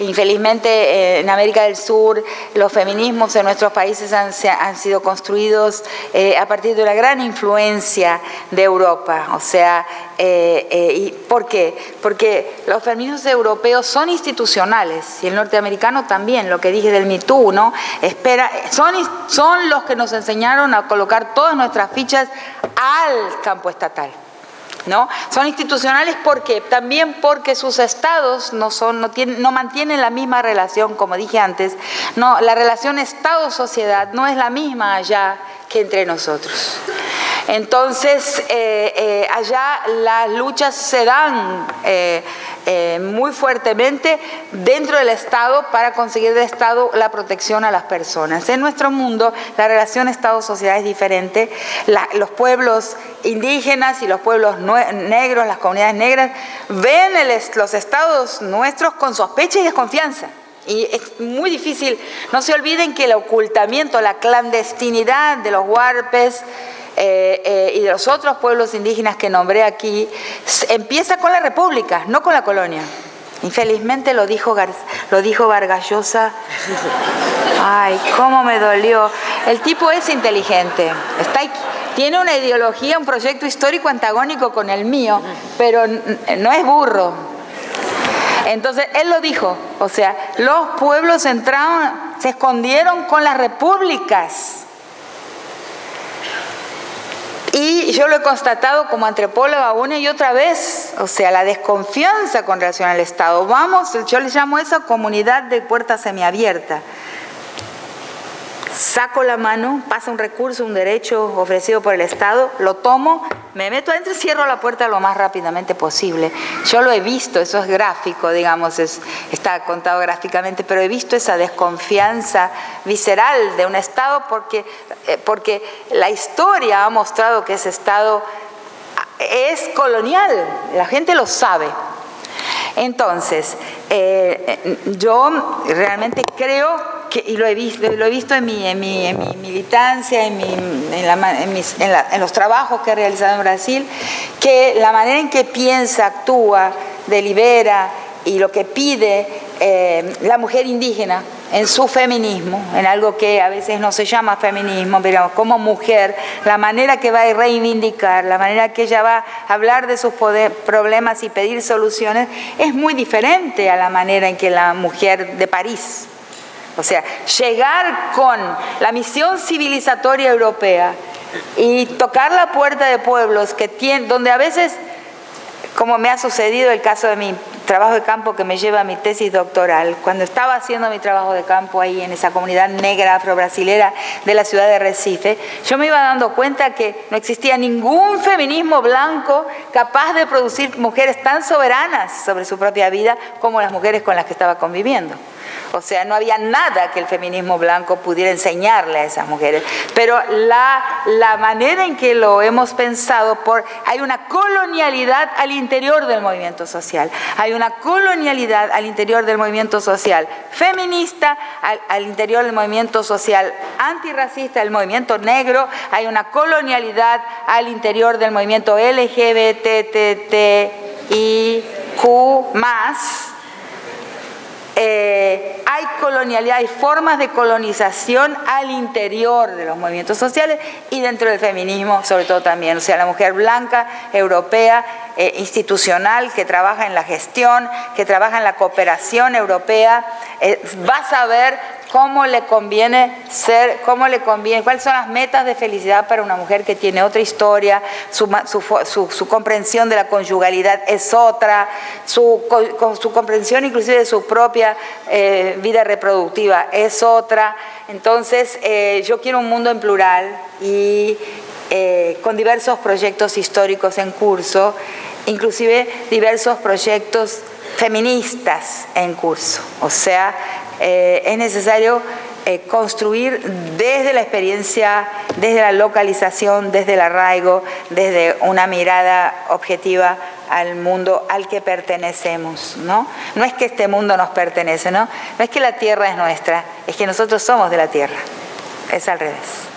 infelizmente eh, en América del Sur los feminismos en nuestros países han, sido construidos eh, a partir de una gran influencia de Europa. O sea, eh, ¿y ¿por qué? Porque los feminismos europeos son institucionales y el norteamericano también, lo que dije del Me Too, ¿no? Espera, son, son los que nos enseñaron a colocar todas nuestras fichas al campo estatal. ¿No? Son institucionales porque también porque sus estados no son no tienen no mantienen la misma relación, como dije antes. No, la relación estado-sociedad no es la misma allá que entre nosotros. Entonces, eh, eh, allá las luchas se dan eh, muy fuertemente dentro del Estado para conseguir del Estado la protección a las personas. En nuestro mundo, la relación Estado-sociedad es diferente. los pueblos indígenas y los pueblos negros, las comunidades negras, ven los estados nuestros con sospecha y desconfianza. Y es muy difícil, no se olviden que el ocultamiento, la clandestinidad de los huarpes eh, eh, y de los otros pueblos indígenas que nombré aquí, empieza con la república, no con la colonia. Infelizmente lo dijo, lo dijo Vargallosa. Ay, cómo me dolió. El tipo es inteligente, está, tiene una ideología, un proyecto histórico antagónico con el mío, pero no es burro, entonces él lo dijo, o sea, los pueblos entraron, se escondieron con las repúblicas. Y yo lo he constatado como antropóloga una y otra vez, o sea, la desconfianza con relación al Estado. Vamos, yo le llamo esa comunidad de puerta semiabierta saco la mano, pasa un recurso, un derecho ofrecido por el Estado, lo tomo, me meto adentro y cierro la puerta lo más rápidamente posible. Yo lo he visto, eso es gráfico, digamos, está contado gráficamente, pero he visto esa desconfianza visceral de un Estado porque, eh, porque la historia ha mostrado que ese Estado es colonial, la gente lo sabe. Entonces, eh, yo realmente creo y lo he visto, lo he visto en mi, en mi, militancia, en, en, los trabajos que he realizado en Brasil, que la manera en que piensa, actúa, delibera y lo que pide eh, la mujer indígena en su feminismo, en algo que a veces no se llama feminismo, pero como mujer, la manera que va a reivindicar, la manera que ella va a hablar de sus problemas y pedir soluciones, es muy diferente a la manera en que la mujer de París o sea, llegar con la misión civilizatoria europea y tocar la puerta de pueblos que tienen, donde a veces, como me ha sucedido el caso de mi trabajo de campo que me lleva a mi tesis doctoral, cuando estaba haciendo mi trabajo de campo ahí en esa comunidad negra afro-brasilera de la ciudad de Recife, yo me iba dando cuenta que no existía ningún feminismo blanco capaz de producir mujeres tan soberanas sobre su propia vida como las mujeres con las que estaba conviviendo. O sea, no había nada que el feminismo blanco pudiera enseñarle a esas mujeres. Pero la, la manera en que lo hemos pensado, por, hay una colonialidad al interior del movimiento social. Hay una colonialidad al interior del movimiento social feminista, al, interior del movimiento social antirracista, el movimiento negro. Hay una colonialidad al interior del movimiento LGBTTIQ más eh, hay colonialidad, hay formas de colonización al interior de los movimientos sociales y dentro del feminismo, sobre todo también. O sea, la mujer blanca, europea, eh, institucional, que trabaja en la gestión, que trabaja en la cooperación europea, eh, va a saber cómo le conviene ser, cómo le conviene, cuáles son las metas de felicidad para una mujer que tiene otra historia, su, su, comprensión de la conyugalidad es otra, su, su comprensión inclusive de su propia eh, vida reproductiva es otra. Entonces, eh, yo quiero un mundo en plural y eh, con diversos proyectos históricos en curso, inclusive diversos proyectos feministas en curso. O sea, eh, es necesario eh, construir desde la experiencia, desde la localización, desde el arraigo, desde una mirada objetiva al mundo al que pertenecemos, ¿no? No es que este mundo nos pertenece, ¿no? No es que la tierra es nuestra, es que nosotros somos de la tierra. Es al revés.